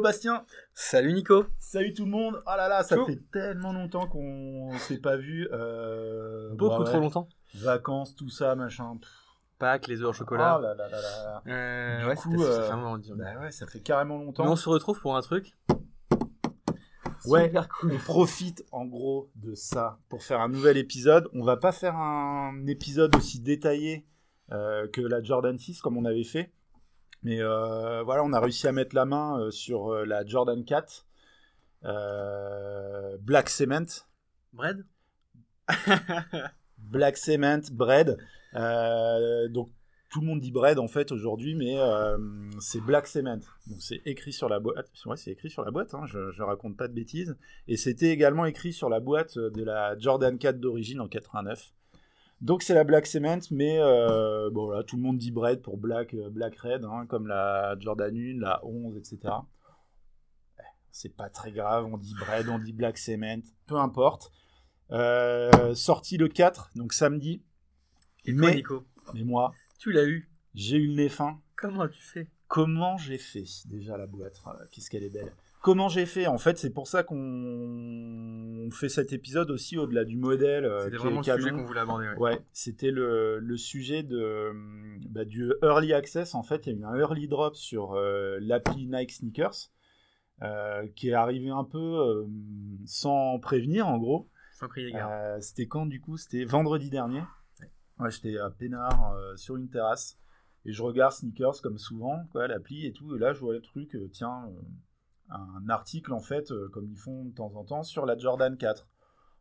Hello Bastien Salut Nico Salut tout le monde Oh là là, ça fait tellement longtemps qu'on s'est pas vu. Euh, Beaucoup trop longtemps. Vacances, tout ça, machin. Pâques, les œufs au chocolat. Oh là là là là. Euh, Du ouais, coup, ça, euh, fait moment, disons. Bah ouais, ça fait carrément longtemps. Mais on se retrouve pour un truc. Ouais, cool. on profite en gros de ça pour faire un nouvel épisode. On va pas faire un épisode aussi détaillé euh, que la Jordan 6 comme on avait fait. Mais euh, voilà, on a réussi à mettre la main euh, sur euh, la Jordan 4 euh, Black Cement. Bread? Black Cement, Bread. Donc tout le monde dit Bread en fait aujourd'hui, mais euh, c'est Black Cement. Donc c'est écrit sur la boîte. Ouais, c'est écrit sur la boîte. hein, je, je raconte pas de bêtises. Et c'était également écrit sur la boîte de la Jordan 4 d'origine en 89. Donc c'est la Black Cement, mais euh, bon tout le monde dit Bread pour Black, euh, Black Red, hein, comme la Jordan 1, la 11, etc. Eh, C'est pas très grave, on dit Bread, on dit Black Cement, peu importe. Euh, sorti le 4, donc samedi. Et toi mais, Nico? mais moi, Tu l'as eu j'ai eu le nez fin. Comment tu fais? Comment j'ai fait déjà la boîte? Ah, Qu'est-ce qu'elle est belle. Comment j'ai fait En fait, c'est pour ça qu'on fait cet épisode aussi au-delà du modèle. euh, C'était vraiment le sujet qu'on voulait aborder. Ouais. Ouais, c'était le, le sujet de, bah, du early access. En fait, il y a eu un early drop sur euh, l'appli Nike Sneakers euh, qui est arrivé un peu euh, sans prévenir, en gros. Sans crier gare. Euh, c'était quand du coup? C'était vendredi dernier. Ouais, j'étais à Pénard sur une terrasse et je regarde Sneakers comme souvent, quoi, l'appli et tout. Et là, je vois le truc, tiens, un article en fait, euh, comme ils font de temps en temps, sur la Jordan 4.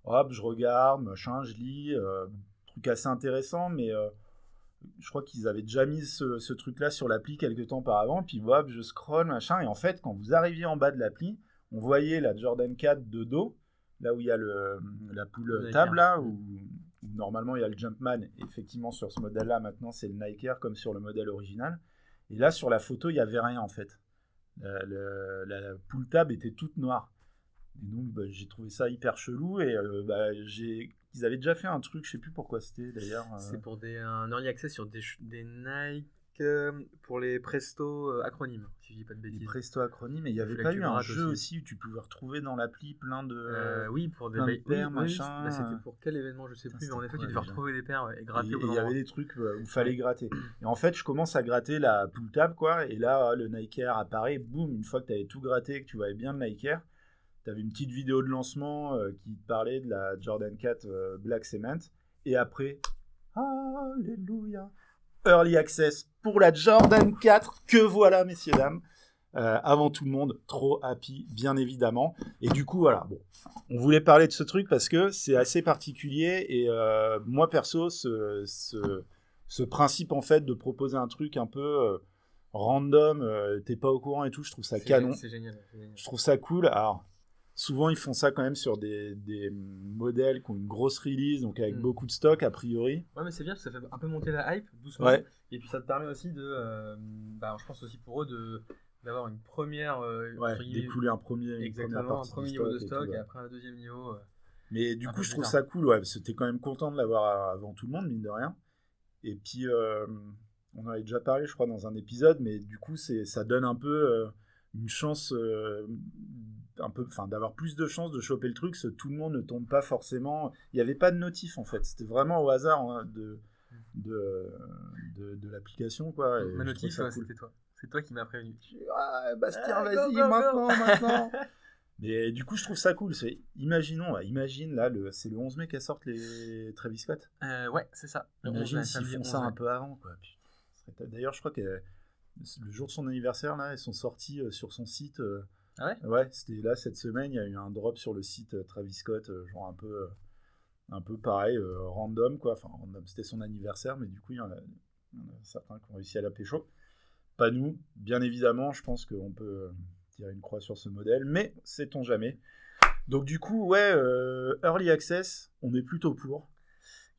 Hop, je regarde, machin, je lis, euh, truc assez intéressant, mais euh, je crois qu'ils avaient déjà mis ce, ce truc-là sur l'appli quelques temps auparavant. Puis hop, je scroll, machin, et en fait, quand vous arriviez en bas de l'appli, on voyait la Jordan 4 de dos, là où il y a le, la poule table, là, où, où normalement il y a le Jumpman. Effectivement, sur ce modèle-là, maintenant, c'est le Nike Air comme sur le modèle original. Et là, sur la photo, il n'y avait rien en fait. La, la était toute noire. Et donc, bah, j'ai trouvé ça hyper chelou. Et euh, bah, j'ai... ils avaient déjà fait un truc, je sais plus pourquoi c'était d'ailleurs. euh, C'est pour des, un early access sur des, des Nike pour les Presto euh, acronymes, si je dis pas de bêtises. Presto acronyme. Et il n'y avait pas eu un jeu aussi. aussi où tu pouvais retrouver dans l'appli plein de. Euh, oui, pour des de paires, oui, machin, bah, C'était euh. pour quel événement, je sais Putain, plus, mais en effet, tu devais retrouver des paires ouais, et gratter Et et il y avait des trucs euh, où il fallait gratter. Et en fait, je commence à gratter la poule table, quoi. Et là, le Nike Air apparaît. Boum, une fois que tu avais tout gratté, que tu voyais bien le Nike Air, tu avais une petite vidéo de lancement euh, qui parlait de la Jordan 4 euh, Black Cement. Et après, Alléluia. Early Access pour la Jordan 4. Que voilà, messieurs, dames. Euh, avant tout le monde, trop happy, bien évidemment. Et du coup, voilà, bon, on voulait parler de ce truc parce que c'est assez particulier. Et euh, moi, perso, ce, ce, ce principe, en fait, de proposer un truc un peu euh, random, t'es pas au courant et tout, je trouve ça canon. Génial. génial. Je trouve ça cool. Alors, souvent, ils font ça quand même sur des, des modèles qui ont une grosse release, donc avec Mm. beaucoup de stock, a priori. Ouais, mais c'est bien, parce que ça fait un peu monter la hype doucement. Ouais. Et puis ça te permet aussi de. euh, bah, je pense aussi pour eux de d'avoir une première. euh, Ouais, découler un premier, une première Exactement, un premier niveau de et tout, stock et, après un deuxième niveau. euh. Mais du coup, je trouve ça cool, ouais, parce que t'es quand même content de l'avoir avant tout le monde, mine de rien. Et puis, euh, on en avait déjà parlé, je crois, dans un épisode, mais du coup, c'est, ça donne un peu une chance, un peu, enfin, d'avoir plus de chances de choper le truc, tout le monde ne tombe pas forcément. Il n'y avait pas de notif, en fait. C'était vraiment au hasard hein, de, de, de, de l'application, quoi. Ma notif, ça ouais, cool. c'était toi. C'est toi qui m'as prévenu. Ah, Bastien, Ah, vas-y, maintenant, maintenant. Mais du coup, je trouve ça cool. C'est, imaginons, là, imagine, là, le, c'est le 11 mai qu'à sortent les Travis Scott. Euh, ouais, c'est ça. Le 11 Imagine s'ils font 11 ça un peu avant, quoi. D'ailleurs, je crois que le jour de son anniversaire, là, ils sont sortis euh, sur son site. euh, Ah ouais? C'était là cette semaine. Il y a eu un drop sur le site euh, Travis Scott, euh, genre un peu, euh, un peu pareil, random, quoi. Enfin, c'était son anniversaire, mais du coup, il y certains qui ont réussi à la pécho. Pas nous, bien évidemment. Je pense qu'on peut tirer une croix sur ce modèle, mais sait-on jamais? Donc du coup, ouais, early access, on est plutôt pour.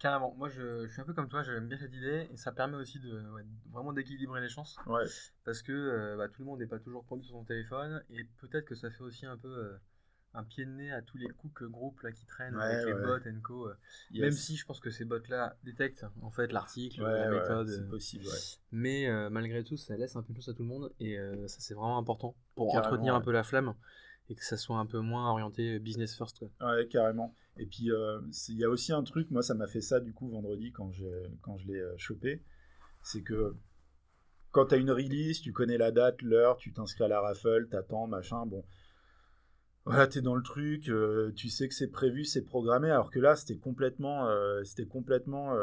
Carrément. Moi, je, je suis un peu comme toi, j'aime bien cette idée et ça permet aussi de ouais, vraiment d'équilibrer les chances Ouais. parce que euh, bah, tout le monde n'est pas toujours pendu sur son téléphone et peut-être que ça fait aussi un peu euh, un pied de nez à tous les cook groupes là qui traînent Ouais, avec les bots and co. euh. Yes. Même si je pense que ces bots là détectent en fait l'article, la méthode. c'est possible. Mais malgré tout, ça laisse un peu de chance à tout le monde et ça c'est vraiment important pour Carrément, entretenir un peu la flamme et que ça soit un peu moins orienté business first. Quoi. Ouais, carrément. Et puis, euh, il y a aussi un truc, moi, ça m'a fait ça, du coup, vendredi, quand, quand je l'ai euh, chopé. C'est que quand tu as une release, tu connais la date, l'heure, tu t'inscris à la raffle, t'attends, machin, bon. Voilà, t'es dans le truc, euh, tu sais que c'est prévu, c'est programmé, alors que là, c'était complètement, complètement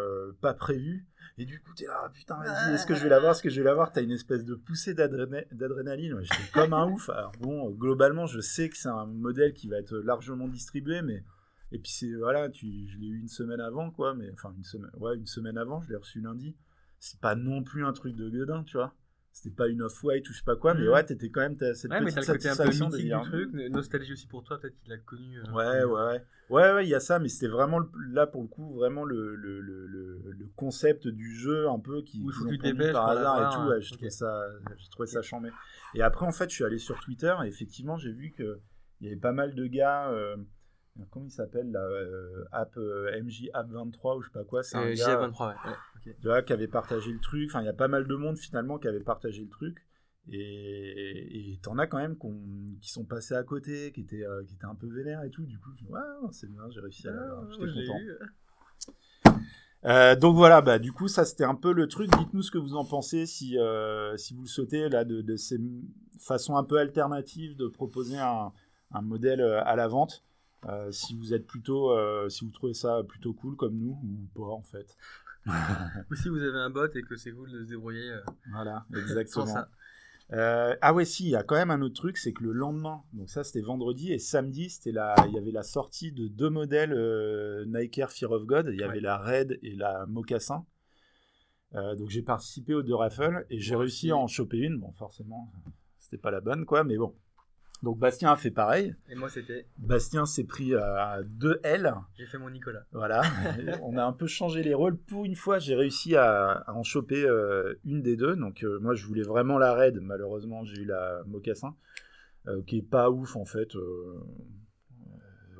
pas prévu. Et du coup, t'es là, Ah, putain, vas-y, est-ce que je vais l'avoir, est-ce que je vais l'avoir? T'as une espèce de poussée d'adréna- d'adrénaline. Ouais, J'étais comme un ouf. Alors bon, globalement, je sais que c'est un modèle qui va être largement distribué, mais et puis c'est voilà, tu, je l'ai eu une semaine avant, quoi, mais enfin une semaine, ouais, une semaine avant, je l'ai reçu lundi. C'est pas non plus un truc de gueudin, tu vois. C'était pas une off-white ou je sais pas quoi, mais Mhm. ouais, t'étais quand même t'as cette Ouais, mais petite t'as le côté un peu satisfaction mythique du truc, nostalgie aussi pour toi, peut-être qu'il a connu. euh, Ouais, ouais, ouais. Ouais, ouais, il y a ça, mais c'était vraiment le- là pour le coup, vraiment le, le, le, concept du jeu un peu qui Où il faut que tu par hasard et tout. hein. Ouais, je Ok. trouvais ça, j'ai trouvé ça chambé. Et après, en fait, je suis allé sur Twitter et effectivement, j'ai vu que il y avait pas mal de gars. euh, comment il s'appelle là euh, App euh, MJ App 23 ou je sais pas quoi. C'est un Euh, gars JA23, ouais. ouais, ok. tu vois, qui avait partagé le truc. Enfin, il y a pas mal de monde finalement qui avait partagé le truc. Et t'en as quand même qui sont passés à côté, qui étaient, euh, qui étaient un peu vénères et tout. Du coup, ouais, c'est bien, j'ai réussi à l'avoir. Ah, J'étais je l'ai content. eu. Euh, donc voilà, bah, du coup, ça c'était un peu le truc. Dites-nous ce que vous en pensez si, euh, si vous le souhaitez, là, de, de ces façons un peu alternatives de proposer un, un modèle à la vente. Euh, si vous êtes plutôt, euh, si vous trouvez ça plutôt cool comme nous, ou pas en fait. Ou si vous avez un bot et que c'est cool de se débrouiller euh, Voilà, sans exactement. ça. Ah ouais, si, il y a quand même un autre truc, c'est que le lendemain, donc ça c'était vendredi, et samedi, c'était la, il y avait la sortie de deux modèles Nike Air Fear of God. Il y avait Ouais. la Red et la Mocassin. Donc j'ai participé aux deux raffles et j'ai réussi à en choper une. Bon, forcément, c'était pas la bonne, quoi, mais bon. Donc Bastien a fait pareil. Et moi, c'était. Bastien s'est pris à deux L. J'ai fait mon Nicolas. Voilà, on a un peu changé les rôles. Pour une fois, j'ai réussi à, à en choper euh, une des deux. Donc, euh, moi, je voulais vraiment la raid. Malheureusement, j'ai eu la mocassin, euh, qui est pas ouf en fait. euh,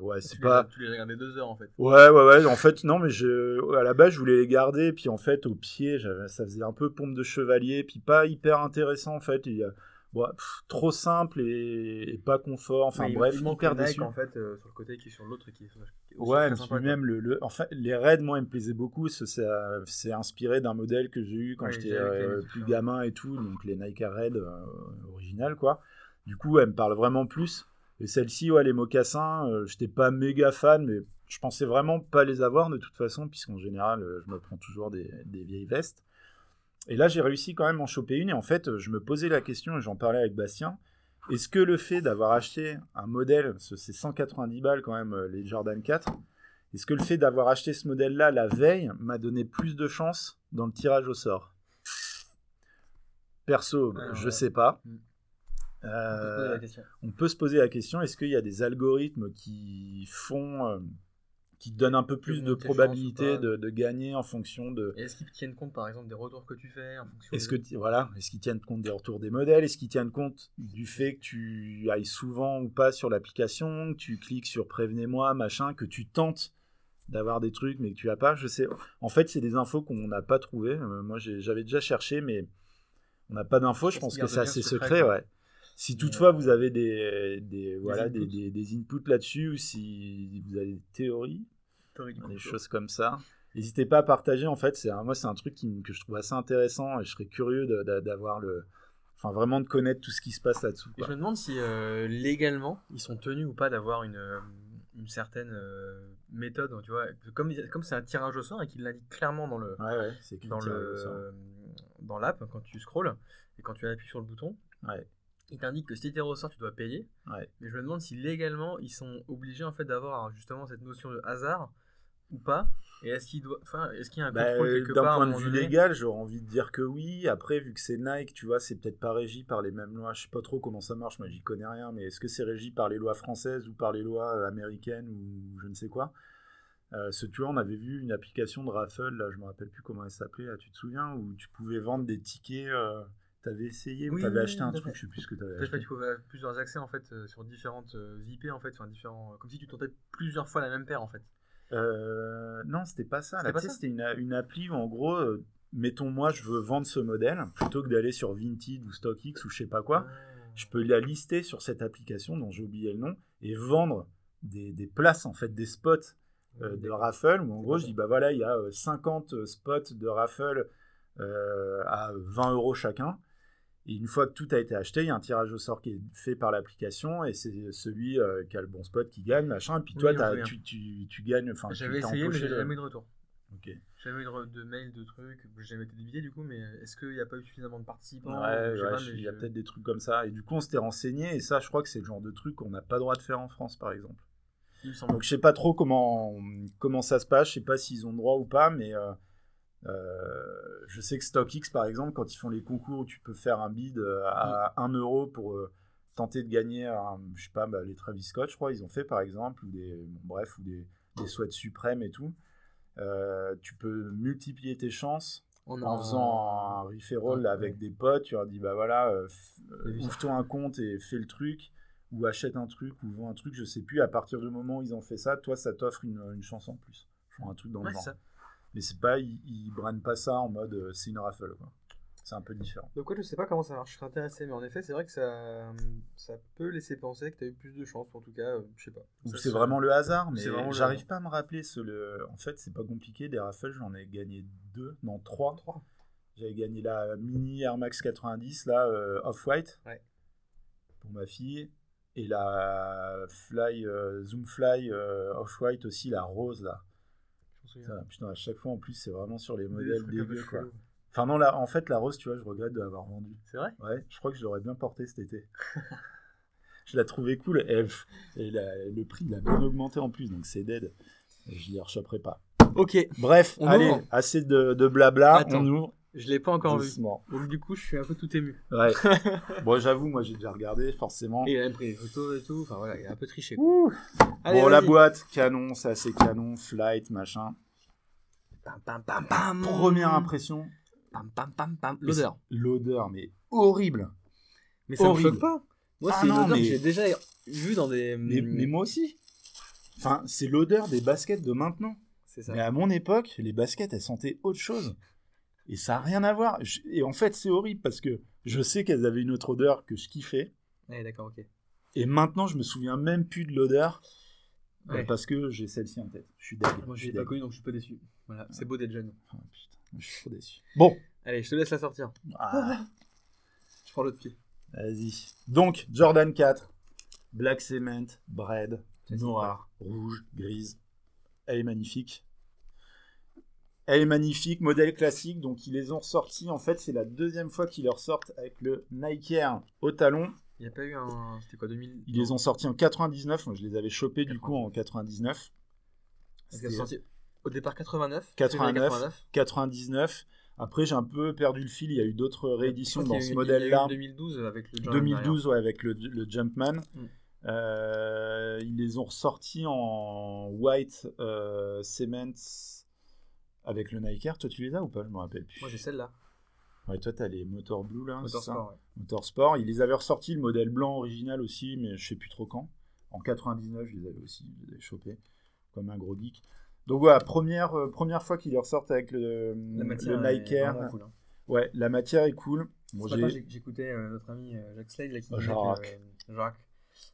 euh, ouais, c'est pas. tu les regardais deux heures en fait. Ouais, ouais, ouais. En fait, non, mais je, à la base, je voulais les garder. Puis en fait, au pied, ça faisait un peu pompe de chevalier. Puis pas hyper intéressant en fait. Il y a- ouais, pff, trop simple et, et pas confort. Enfin il- bref, hyper déçu. en fait euh, sur le côté qui est sur l'autre qui qui est Ouais, mais même le, le- enfin, les raids, moi, ils me plaisaient beaucoup. C'est inspiré d'un modèle que j'ai eu quand Ouais, j'étais euh, plus ça. gamin et tout, donc les Nike Red euh, originales, quoi. Du coup, elle me parle vraiment plus. Et celle-ci, ouais, les mocassins, euh, j'étais pas méga fan, mais je pensais vraiment pas les avoir de toute façon, puisqu'en général, euh, je me prends toujours des, des vieilles vestes. Et là, j'ai réussi quand même à en choper une. Et en fait, je me posais la question, et j'en parlais avec Bastien. Est-ce que le fait d'avoir acheté un modèle, ce- c'est 190 balles quand même, euh, les Jordan 4, est-ce que le fait d'avoir acheté ce modèle-là la veille m'a donné plus de chance dans le tirage au sort? Perso, Ah, je ouais. sais pas. Mm. Euh, On peut se poser la question. on peut se poser la question est-ce qu'il y a des algorithmes qui font, qui donnent un peu plus de probabilité de, de gagner en fonction de. Est-ce qu'ils tiennent compte par exemple des retours que tu fais en fonction Est-ce que voilà, est-ce qu'ils tiennent compte des retours des modèles? Est-ce qu'ils tiennent compte du fait que tu ailles souvent ou pas sur l'application, que tu cliques sur prévenez-moi, machin, que tu tentes d'avoir des trucs mais que tu as pas? Je sais. En fait, c'est des infos qu'on n'a pas trouvées. Euh, moi, j'avais déjà cherché, mais on n'a pas d'infos. Je pense que c'est assez secret, secret, ouais. Si Mais, toutefois euh, vous avez des, des, voilà, des, inputs. des- des inputs là-dessus, ou si vous avez des théories, Théorie des complot. choses comme ça. N'hésitez pas à partager. En fait, c'est moi, c'est un truc qui que je trouve assez intéressant et je serais curieux d'avoir le, enfin, vraiment de connaître tout ce qui se passe là-dessous. Je me demande si euh, légalement ils sont tenus ou pas d'avoir une, euh, une certaine euh, méthode, tu vois. Comme comme c'est un tirage au sort et qu'il l'indique clairement dans le Ouais, ouais, dans le dans l'app quand tu scrolls et quand tu appuies sur le bouton, Ouais. Il t'indique que si tu tiré au sort, tu dois payer. Ouais. Mais je me demande si légalement ils sont obligés en fait d'avoir justement cette notion de hasard ou pas. Et est-ce qu'il doit, enfin, est-ce qu'il y a un Bah, contrôle quelque D'un point de vue donné légal, j'aurais envie de dire que oui. Après, vu que c'est Nike, tu vois, c'est peut-être pas régi par les mêmes lois. Je sais pas trop comment ça marche, moi j'y connais rien, mais est-ce que c'est régi par les lois françaises ou par les lois euh, américaines ou je ne sais quoi? Euh, ce, tu vois, on avait vu une application de raffle, là, je me rappelle plus comment elle s'appelait, là, tu te souviens, où tu pouvais vendre des tickets, euh, T'avais essayé ou Oui, t'avais oui, acheté un truc, je sais plus ce que t'avais fait, acheté. tu pouvais avoir plusieurs accès en fait euh, sur différentes euh, IP en fait, enfin différents, comme si tu tentais plusieurs fois la même paire en fait. Euh, non, c'était pas ça. C'était une, une appli où, en gros, euh, mettons, moi, je veux vendre ce modèle, plutôt que d'aller sur Vinted ou StockX ou je sais pas quoi, je peux la lister sur cette application dont j'ai oublié le nom et vendre des, des places, en fait, des spots euh, de raffle où, en gros, je dis, bah voilà, il y a euh, 50 spots de raffle euh, à 20 euros chacun. Et une fois que tout a été acheté, il y a un tirage au sort qui est fait par l'application et c'est celui euh, qui a le bon spot qui gagne, machin. Et puis toi, tu, tu, tu gagnes. J'avais essayé, mais j'ai jamais eu de retour. Ok. Jamais eu de, de mail, de trucs. J'ai jamais été débité du coup, mais est-ce qu'il n'y a pas eu suffisamment de participants Ouais, il y a peut-être des trucs comme ça. Et du coup, on s'était renseigné, et ça, je crois que c'est le genre de truc qu'on n'a pas le droit de faire en France, par exemple. Il me semble. Donc, je sais pas trop comment, comment ça se passe, je sais pas s'ils ont le droit ou pas, mais euh, euh, je sais que StockX, par exemple, quand ils font les concours où tu peux faire un bid euh, à 1 euro pour euh, tenter de gagner, un, je sais pas, bah, les Travis Scott, je crois, ils ont fait, par exemple, ou des, bon, bref, ou des, des sweats suprêmes et tout. Euh, tu peux multiplier tes chances On en faisant un referral avec des potes, tu leur dis bah voilà, ouvre-toi un compte et fais le truc, ou achète un truc, ou vends un truc, je sais plus. À partir du moment où ils ont fait ça, toi ça t'offre une, une chance en plus. Genre un truc dans le genre. ça. Mais c'est pas, ils, ils brandent pas ça en mode euh, c'est une raffle quoi. C'est un peu différent. Donc ouais, je sais pas comment ça marche, je serais intéressé, mais en effet, c'est vrai que ça, ça peut laisser penser que tu as eu plus de chance, en tout cas, euh, je sais pas. Ou c'est vraiment le hasard, mais j'arrive pas à me rappeler. Ce, le... En fait, c'est pas compliqué. Des raffles, j'en ai gagné deux, non trois. Trois. J'avais gagné la mini Air Max 90, là, euh, Off-White, Ouais. pour ma fille. Et la Fly, euh, Zoom Fly euh, Off-White aussi, la rose, là. Souviens. Ça, putain, à chaque fois, en plus, c'est vraiment sur les Des modèles dégueux, quoi. Enfin, non, là, en fait, la rose, tu vois, je regrette de l'avoir vendue. C'est vrai? Ouais, je crois que je l'aurais bien portée cet été. je la trouvais cool. Et, et la- le prix, il a bien augmenté en plus, donc c'est dead. Je l'y rechoperai pas. Ok, Bref, On allez, ouvre assez de, de blabla. Attends, on ouvre. Je l'ai pas encore vu. doucement. Donc du coup, je suis un peu tout ému. Ouais. bon, j'avoue, moi, j'ai déjà regardé, forcément. Et il a même pris des photos et tout, enfin voilà, il a un peu triché. quoi. Ouh. Allez, bon, la boîte, canon, ça c'est canon, flight, machin. Pam, pam, pam, pam. Première impression, Pam, pam, pam, pam. L'odeur. l'odeur, mais horrible. Mais ça me Horrible. choque pas. Moi, Ah c'est une non, odeur mais- que j'ai déjà vu dans des. Mais, mais moi aussi. Enfin, c'est l'odeur des baskets de maintenant. C'est ça. Mais à mon époque, les baskets, elles sentaient autre chose. Et ça n'a rien à voir. Je- Et en fait, c'est horrible parce que je sais qu'elles avaient une autre odeur que je kiffais. Ouais, d'accord, ok. Et maintenant, je me souviens même plus de l'odeur euh, Ouais. parce que j'ai celle-ci en tête. Je suis deg. Moi, je l'ai pas donc je suis pas déçu. Voilà, c'est beau d'être jeune. Oh, putain, je suis trop déçu. Bon, Allez, je te laisse la sortir. Ah, Je prends l'autre pied. vas-y. Donc, Jordan 4, Black Cement, Bread, noir, rouge, grise. Elle est magnifique. Elle est magnifique, modèle classique. Donc, ils les ont ressortis. En fait, c'est la deuxième fois qu'ils les ressortent avec le Nike Air au talon. Il n'y a pas eu un. C'était quoi, 2000 Ils les ont sortis en 99. Moi, je les avais chopés du coup en 99. Parce qu'elles C'était sont sorties au départ 89. 89. février 99. Après, j'ai un peu perdu le fil. Il y a eu d'autres rééditions dans ce modèle-là. 2012 avec le Jordan 2012 ouais, avec le, le Jumpman. Mm. Euh, ils les ont ressortis en white euh, cement avec le Nike Air. Toi, tu les as ou pas? Je me rappelle plus. Moi, j'ai celle-là. Ouais, toi, t'as les Motor Blue là. c'est ça? Motorsport, ouais. Ils les avaient ressortis le modèle blanc original aussi, mais je sais plus trop quand. En 99, je les avais aussi, je les avais chopés comme un gros geek. Donc voilà, première, euh, première fois qu'ils les ressortent avec le, La matière le Nike est Air. vraiment cool, hein. Ouais, la matière est cool. Bon, j'écoutais euh, notre ami euh, Jacques Slade là, qui, disait que, Jacques,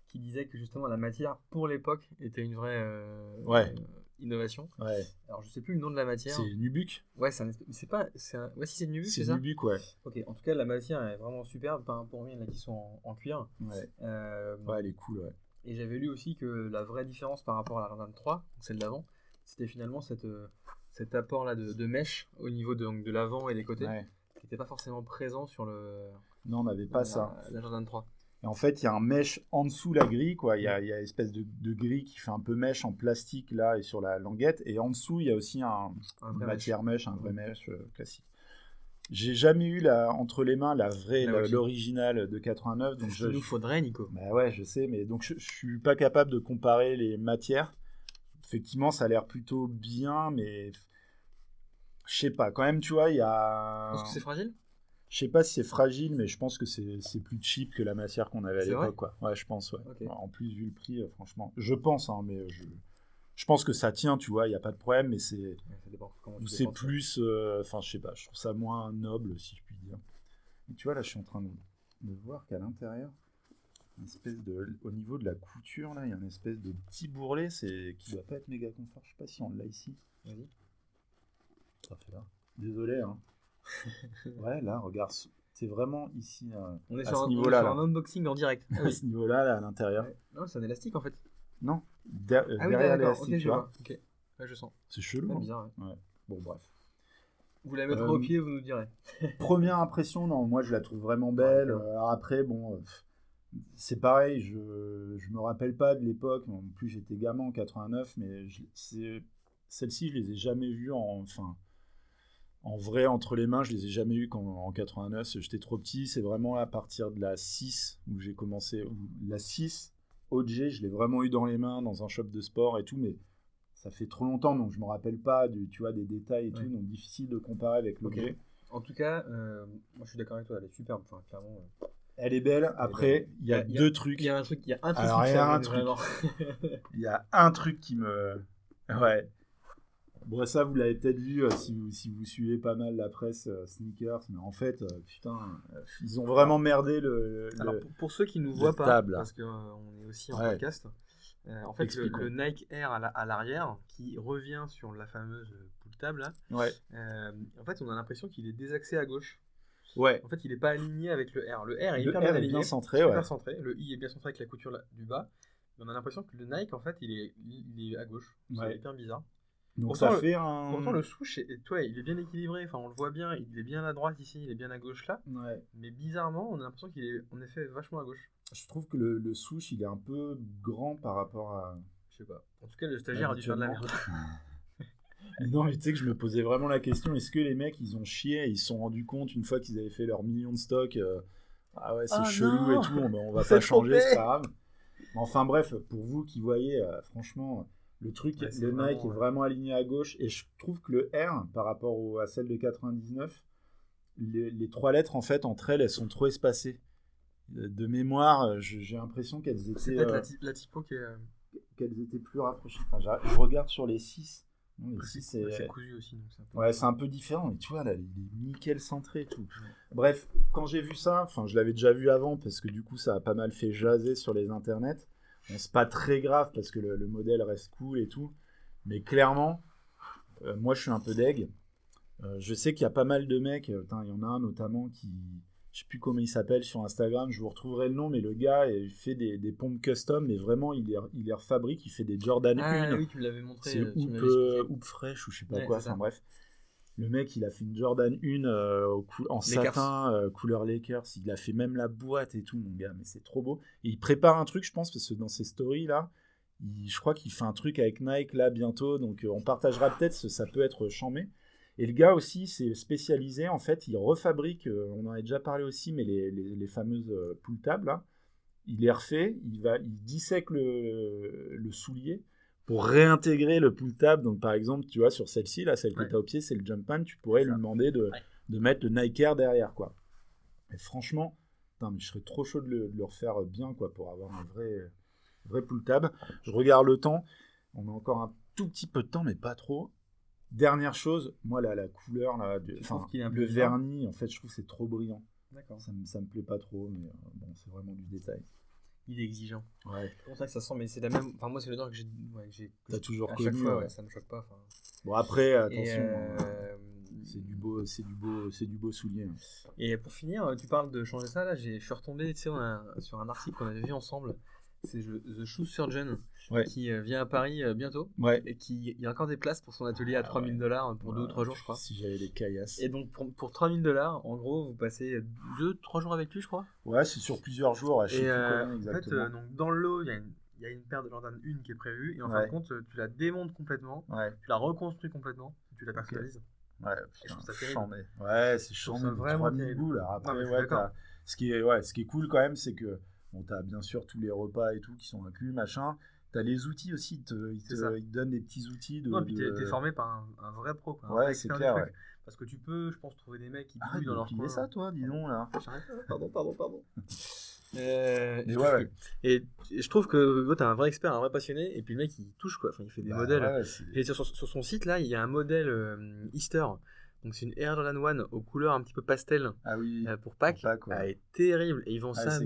qui disait que justement la matière pour l'époque était une vraie Ouais. Innovation. ouais, Alors je sais plus le nom de la matière. c'est Nubuck. Ouais, c'est un c'est pas c'est un... ouais si c'est Nubuck, c'est C'est ça. Nubuck, ouais. Ok, en tout cas la matière est vraiment superbe rapport aux miennes là qui sont en, en cuir. Ouais, Euh, ouais, elle est cool, ouais. Et j'avais lu aussi que la vraie différence par rapport à la Jordan 3, celle d'avant, c'était finalement cette, euh, cet apport là de, de mèche au niveau de, donc, de l'avant et des côtés Ouais. qui n'était pas forcément présent sur le Non, on n'avait pas la, ça. la Jordan 3. Et en fait, il y a un mèche en dessous la grille, quoi. Il y a, il y a une espèce de, de grille qui fait un peu mèche en plastique là et sur la languette. Et en dessous, il y a aussi un, Un une matière mèche, un vrai mèche euh, classique. J'ai jamais eu la, entre les mains la vraie, originale. l'original de 89. Donc Il je, nous faudrait, Nico. bah ouais, je sais, mais donc je, je suis pas capable de comparer les matières. Effectivement, ça a l'air plutôt bien, mais je sais pas. Quand même, tu vois, il y a. Parce que c'est fragile? Je sais pas si c'est fragile, mais je pense que c'est plus cheap que la matière qu'on avait à l'époque. quoi. Ouais, je pense, ouais. En plus, vu le prix, euh, franchement. Je pense, hein, mais je, je pense que ça tient, tu vois, il n'y a pas de problème, mais c'est Ouais, plus. euh, Enfin, je sais pas, je trouve ça moins noble, si je puis dire. Et tu vois, là, je suis en train de, de voir qu'à l'intérieur, une espèce de, au niveau de la couture, là, il y a une espèce de petit bourrelet c'est, qui doit pas être méga confort. Je sais pas si on l'a ici. Vas-y. Ça fait là. Désolé, hein. Ouais, là, regarde, c'est vraiment ici, euh, On est à sur, ce un, on est niveau-là. sur là. un unboxing en direct. Ah À oui. ce niveau-là, là, à l'intérieur. Ouais. Non, c'est un élastique en fait. Non, euh, Ah oui, derrière l'élastique, Ok, tu vois. vois. Ok. Ouais, je sens. C'est chelou. Ouais, hein. bizarre. ouais. Bon, bref. Vous la mettrez Euh, au pied, vous nous direz. Première impression, non, moi je la trouve vraiment belle. Euh, Alors après, bon, euh, c'est pareil, je, je me rappelle pas de l'époque. En plus, j'étais gamin en 89, mais c'est- celles-ci, je les ai jamais vues en, enfin, en vrai entre les mains. Je les ai jamais qu'en en 89. J'étais trop petit. C'est vraiment à partir de la 6 où j'ai commencé. la 6 OG, je l'ai vraiment eu dans les mains dans un shop de sport et tout, mais ça fait trop longtemps, donc je me rappelle pas du, tu vois, des détails et Ouais. tout, donc difficile de comparer avec l'objet. En tout cas, euh, moi je suis d'accord avec toi, elle est superbe. Enfin, clairement. euh. Elle est belle. Après, il y a Il y a- deux trucs. Il y a un truc, il y a un truc Alors, qui il y a me un truc. Il y a un truc qui me. Ouais. Bon, ça, vous l'avez peut-être vu euh, si, vous, si vous suivez pas mal la presse euh, sneakers, mais en fait, euh, putain, euh, ils ont vraiment merdé le. le- Alors pour, pour ceux qui nous voient pas, table, parce qu'on est aussi en Ouais. podcast, en fait le, Nike Air à la- à l'arrière qui revient sur la fameuse pull table, là, Ouais. en fait on a l'impression qu'il est désaxé à gauche. Ouais. En fait il est pas aligné avec le R. Le R est Le hyper R bien est aligné, bien centré, super ouais. centré. Le I est bien centré avec la couture là- du bas. Mais on a l'impression que le Nike en fait il est, il est à gauche. C'est hyper bizarre. Donc Pourtant, ça le- fait un. Pourtant le souche, est, toi, il est bien équilibré. Enfin on le voit bien, il est bien à droite ici, il est bien à gauche là. Ouais. Mais bizarrement on a l'impression qu'il est en effet vachement à gauche. Je trouve que le, le souche, il est un peu grand par rapport à. Je sais pas. En tout cas, le stagiaire a dû faire de la merde. Non, mais tu sais que je me posais vraiment la question est-ce que les mecs, ils ont chié et ils se sont rendus compte une fois qu'ils avaient fait leurs millions de stocks euh, Ah ouais, c'est Ah chelou non et tout, on, on va pas changer, c'est pas grave. Enfin bref, pour vous qui voyez, euh, franchement, le truc, Ouais, c'est le Nike vraiment, est vraiment aligné à gauche et je trouve que le R, par rapport au- à celle de 99, les, les trois lettres, en fait, entre elles, elles sont trop espacées. Euh, De mémoire, euh, j'ai l'impression qu'elles C'est étaient, peut-être euh, la, ty- la typo qui est. euh, qu'elles étaient plus rapprochées. Enfin, je regarde sur les 6. Non, les 6, c'est... c'est cousu aussi. Donc c'est un peu- Ouais, c'est un peu différent, mais tu vois, là, il est nickel centré et tout. Bref, quand j'ai vu ça, enfin, je l'avais déjà vu avant, parce que du coup, ça a pas mal fait jaser sur les internets. Bon, c'est pas très grave, parce que le, le modèle reste cool et tout. Mais clairement, euh, moi, je suis un peu deg. Euh, je sais qu'il y a pas mal de mecs, euh, il y en a un notamment qui, je sais plus comment il s'appelle sur Instagram, je vous retrouverai le nom, mais le gars, il fait des, des pompes custom, mais vraiment, il les, il les refabrique, il fait des Jordan Ah 1. oui, tu me l'avais montré. C'est Hoop, euh, Fresh ou je sais pas Ouais, quoi. Enfin bref. Le mec, il a fait une Jordan 1 euh, en satin, euh, couleur Lakers. Il a fait même la boîte et tout, mon gars. Mais c'est trop beau. Et il prépare un truc, je pense, parce que dans ses stories là, il- je crois qu'il fait un truc avec Nike là bientôt. Donc euh, on partagera peut-être, ça peut être chambé. Et le gars aussi, c'est spécialisé. En fait, il refabrique, on en a déjà parlé aussi, mais les, les, les fameuses pull tables là, il les refait, il, va, il dissèque le, le soulier pour réintégrer le pull tab. Donc, par exemple, tu vois, sur celle-ci, là, celle que Ouais. tu as au pied, c'est le jump pan, tu pourrais lui demander de, Ouais. de mettre le Nike Air derrière, quoi. Et franchement, putain, mais je serais trop chaud de le, de le refaire bien, quoi, pour avoir un vrai, vrai pull tab. Je regarde le temps, on a encore un tout petit peu de temps, mais pas trop. Dernière chose, moi, là, la couleur, là, de- le vernis, en fait, je trouve que c'est trop brillant. D'accord. Ça me, ça me plaît pas trop, mais euh, bon, c'est vraiment du détail. Il est exigeant. Ouais. C'est pour ça que ça sent, mais c'est la même. Enfin, moi, c'est le que j'ai. Ouais, j'ai T'as toujours à connu. chaque fois, ouais. ça me choque pas. Bon après, attention, hein, euh, c'est du beau, c'est du beau, c'est du beau soulier. hein. Et pour finir, tu parles de changer ça. Là, j'ai- je suis retombé tu sais, on a- sur un article qu'on avait vu ensemble. C'est je- The Shoe Surgeon Ouais. qui euh, vient à Paris euh, bientôt Ouais. et qui il y a encore des places pour son atelier à Ah 3000 dollars pour deux ou Ouais, trois jours, je crois. Si j'avais les caillasses. Et donc pour, pour 3000 dollars, en gros, vous passez 2-3 jours avec lui, je crois. Ouais, c'est sur plusieurs jours. Je sais Et plus euh, combien en fait, exactement. euh, donc, dans le lot, il y, a une- il y a une paire de Jordan 1 qui est prévue. Et en fin de compte, tu la démontes complètement, Ouais, tu la reconstruis complètement, tu la personnalises. ouais, je putain, trouve ça terrible. chambé. Ouais, c'est chambé. vraiment 3000 terrible. boules. Après, Non, je ouais, ce qui est, ouais, ce qui est cool quand même, c'est que bon, t'as bien sûr tous les repas et tout qui sont inclus, machin. T'as les outils aussi. Ils te, ils te- ça. ils te donnent des petits outils de. non, puis de- t'es t'es formé par un, un vrai pro. Quoi, Ouais, c'est clair. Ouais. Parce que tu peux, je pense, trouver des mecs qui bouillent dans leur coin. ça, toi, dis donc, là. Pas, Pardon, pardon, pardon. Euh, Mais je ouais, trouve ouais. que- Et et je trouve que t'es un vrai expert, un vrai passionné, et puis le mec, il touche quoi. Enfin, il fait des Bah, modèles. ouais, Et sur, sur son site, là, il y a un modèle euh, Easter. Donc, c'est une Air Jordan 1 aux couleurs un petit peu pastel Ah oui. euh, pour Pâques. Pâques. Elle est terrible. Et ils vendent Ah, ça à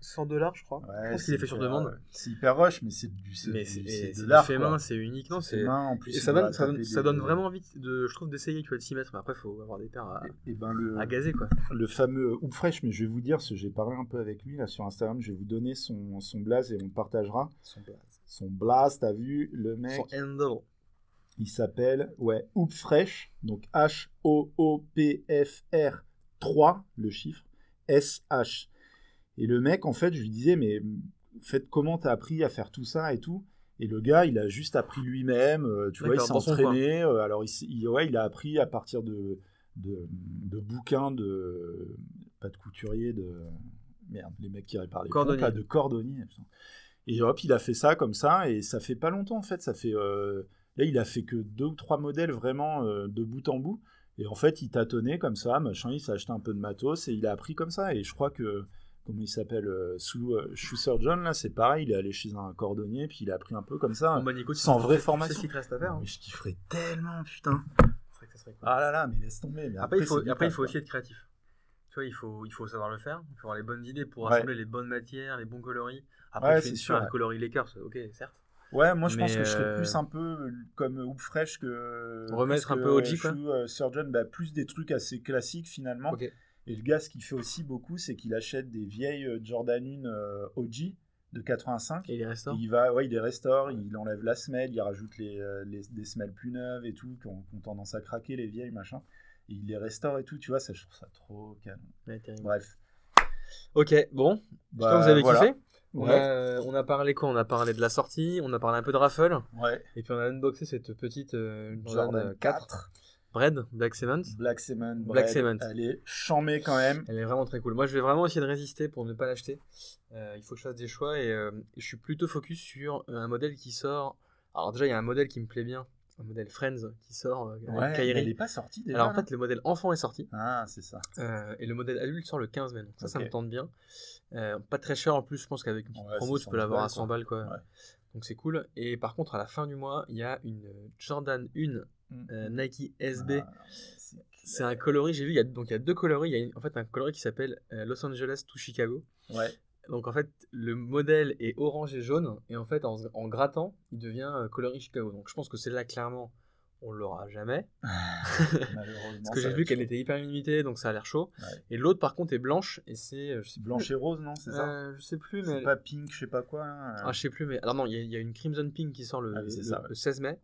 c'est clair. 1100 dollars, je crois. Ouais, je pense qu'il est fait sur demande. C'est hyper rush, mais c'est du, c'est c'est c'est de c'est l'art. fait quoi. main, c'est unique. Non, C'est c'est. main, en plus. Et ça donne, ça, donne, des- vraiment envie, de, je trouve, d'essayer, tu vois, de s'y mettre. Mais après, il faut avoir des paires à, Et, et ben le, à gazer, quoi. le fameux Hoop Fresh, mais je vais vous dire, j'ai parlé un peu avec lui là sur Instagram, je vais vous donner son, son blaze et on le partagera. Son blaze. Son blaze, t'as vu, le mec, Son handle. il s'appelle ouais, Hoop Fresh, donc H-O-O-P-F-R 3, le chiffre, S-H. Et le mec, en fait, je lui disais, mais fait, comment t'as appris à faire tout ça et tout? Et le gars, il a juste appris lui-même, euh, tu vois, il s'est entraîné. euh, alors, il, ouais, il a appris à partir de, de, de bouquins de. Pas de couturier, de. Merde, les mecs qui réparent les Cordonnier. pompes, là, de cordonnier. putain. Et hop, il a fait ça comme ça, et ça fait pas longtemps en fait. Ça fait. euh, Là, il a fait que deux ou trois modèles vraiment euh, de bout en bout. Et en fait, il tâtonnait comme ça, machin, il s'est acheté un peu de matos et il a appris comme ça. Et je crois que, comment il s'appelle, euh, sous euh, Shoe Surgeon, là, c'est pareil, il est allé chez un cordonnier, puis il a appris un peu comme ça. Bon, Nico, sans vraie formation. ce qu'il te reste à faire. hein. Mais je kifferais tellement, putain. C'est vrai que ça serait cool. Ah là là, mais laisse tomber. Mais Après, il faut, c'est après, il aussi être créatif. Tu vois, il faut, il faut savoir le faire. Il faut avoir les bonnes idées pour Ouais. assembler les bonnes matières, les bons coloris. Après, Ouais, c'est sûr, ouais. coloris Lakers, ok, certes. Ouais, moi je pense que je serais euh, plus un peu comme Hoop Fresh que. Remettre plus un que peu OG, quoi. Shoe, euh, Surgeon, bah, plus des trucs assez classiques finalement. Et le gars, ce qu'il fait aussi beaucoup, c'est qu'il achète des vieilles euh, Jordan 1 euh, OG de 85. Et les restaurants il va, ouais, il les restaure, il enlève la semelle, il rajoute les, euh, les- des semelles plus neuves et tout, qui ont, qui ont tendance à craquer, les vieilles, machin. Et il les restaure et tout, tu vois, ça, je trouve ça trop canon. Ouais. Bref. Ok, bon. J'espère Bah, que vous avez voilà. kiffé. On, Ouais. a, on a parlé quoi? On a parlé de la sortie, on a parlé un peu de raffle. Ouais. Et puis on a unboxé cette petite euh, Jordan Jordan 4 Bread Black Cement. Black Cement. Black Cement. Elle est chamée quand même. Elle est vraiment très cool. Moi, je vais vraiment essayer de résister pour ne pas l'acheter. Euh, il faut que je fasse des choix et euh, je suis plutôt focus sur euh, un modèle qui sort. Alors déjà, il y a un modèle qui me plaît bien, un modèle Friends qui sort euh, avec Ouais, Kyrie. mais elle est pas sortie déjà. Alors en fait, le modèle enfant est sorti Ah, c'est ça. et le modèle adulte sort le 15 mai. Donc ça, ça me tente bien. Pas très cher en plus. Je pense qu'avec une petite Ouais, promo, tu peux 100 l'avoir à balles, 100 balles quoi. Ouais. Donc c'est cool. Et par contre, à la fin du mois, il y a une Jordan 1 euh, Nike SB. Ah, c'est C'est un coloris, j'ai vu, il y a, donc il y a deux coloris. Il y a une- en fait un coloris qui s'appelle euh, Los Angeles to Chicago. Ouais. Donc en fait, le modèle est orange et jaune, et en fait, en, en grattant, il devient euh, coloris Chicago. Donc je pense que celle-là, clairement, on l'aura jamais. Malheureusement. Parce que j'ai vu qu'elle était hyper limitée, donc ça a l'air chaud. Ouais. Et l'autre, par contre, est blanche, et c'est. euh, plus- Blanche et rose, non C'est ça Euh, Je sais plus, C'est mais. pas pink, je sais pas quoi. là. Ah, je sais plus, mais. Alors non, il y, a- il y a une Crimson Pink qui sort le, Ah oui, c'est le- ça, ouais. le 16 mai,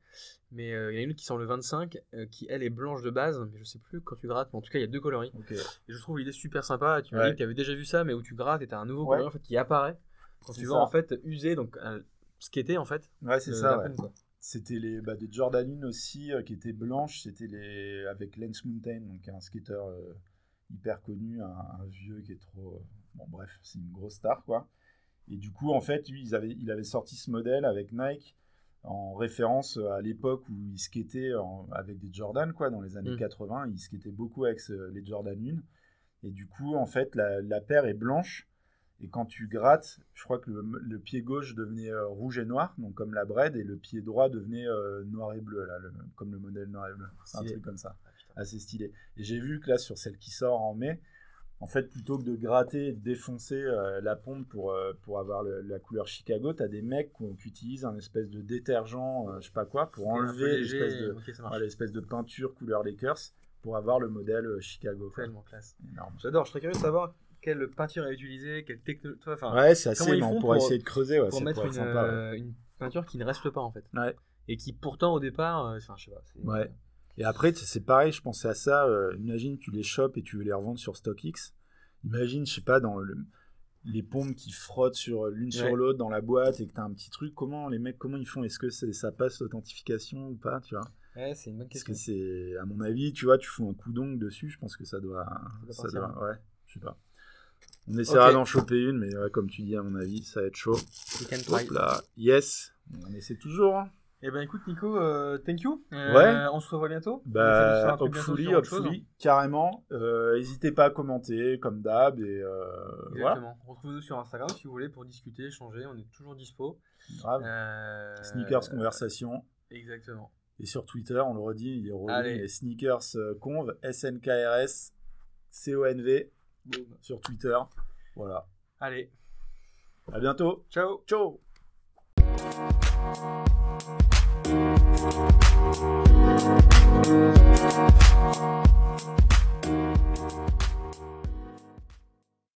mais euh, il y en a une qui sort le 25, euh, qui elle est blanche de base, mais je sais plus quand tu grattes, mais en tout cas, il y a deux coloris. Et je trouve l'idée super sympa. Tu m'as Ouais. dit que tu avais déjà vu ça, mais où tu grattes et tu as un nouveau coloris en fait, qui apparaît quand C'est tu vas en fait user, donc euh, était en fait. Ouais, c'est ça. peine, quoi. C'était les bah, des Jordan 1 aussi euh, qui étaient blanches. C'était les avec Lance Mountain, donc un skater euh, hyper connu, un, un vieux qui est trop. euh, Bon, bref, c'est une grosse star quoi. Et du coup, en fait, lui, ils avaient, il avait sorti ce modèle avec Nike en référence à l'époque où il skatait en- avec des Jordan quoi, dans les années Mm. 80. Il skatait beaucoup avec ce- les Jordan 1. Et du coup, en fait, la, la paire est blanche. Et quand tu grattes, je crois que le, le pied gauche devenait euh, rouge et noir, donc comme la bread, et le pied droit devenait euh, noir et bleu, là, le- comme le modèle noir et bleu. C'est un truc comme ça, Ah, assez stylé. Et j'ai vu que là, sur celle qui sort en mai, en fait, plutôt que de gratter et de défoncer euh, la pompe pour, euh, pour avoir le- la couleur Chicago, tu as des mecs qui, utilisent un espèce de détergent, euh, je sais pas quoi, pour enlever l'espèce de, ouais, de peinture couleur Lakers pour avoir le modèle Chicago. Tellement classe. Énorme. J'adore, je serais curieux de savoir quelle peinture est utilisée, quelle technologie. Enfin, Ouais, c'est assez, mais on pourrait pour- essayer de creuser, ouais, pour ça mettre une, sympa. ouais. euh, une peinture qui ne reste pas en fait. Ouais. Et qui pourtant au départ, euh, enfin je sais pas. Ouais. Et après, c'est pareil, je pensais à ça. euh, imagine, tu les chopes et tu veux les revendre sur StockX. Imagine, je sais pas, dans le- les pompes qui frottent sur l'une Ouais. sur l'autre dans la boîte et que tu as un petit truc. Comment les mecs, comment ils font? Est-ce que c'est- ça passe l'authentification ou pas tu vois? Ouais, c'est une bonne Parce question. que c'est, à mon avis, tu vois, tu fous un coup d'ongle dessus, je pense que ça doit. doit Ça doit ouais, je sais pas. On essaiera d'en choper une, mais ouais, comme tu dis, à mon avis, ça va être chaud. We can try. Hop là, yes. On essaie toujours. hein. Eh ben écoute Nico, euh, thank you. Euh, Ouais. On se revoit bientôt. Bah, hopefully, hopefully, carrément. Euh, N'hésitez pas à commenter, comme d'hab. Et euh, voilà, Exactement. Retrouvez-nous sur Instagram si vous voulez pour discuter, échanger. On est toujours dispo. grave. Euh, Sneakers Conversation. Exactement. Et sur Twitter, on le redit, il est mais Sneakers Conv, SNKRS, CONV sur Twitter. Voilà. Allez. À bientôt. Ciao. Ciao.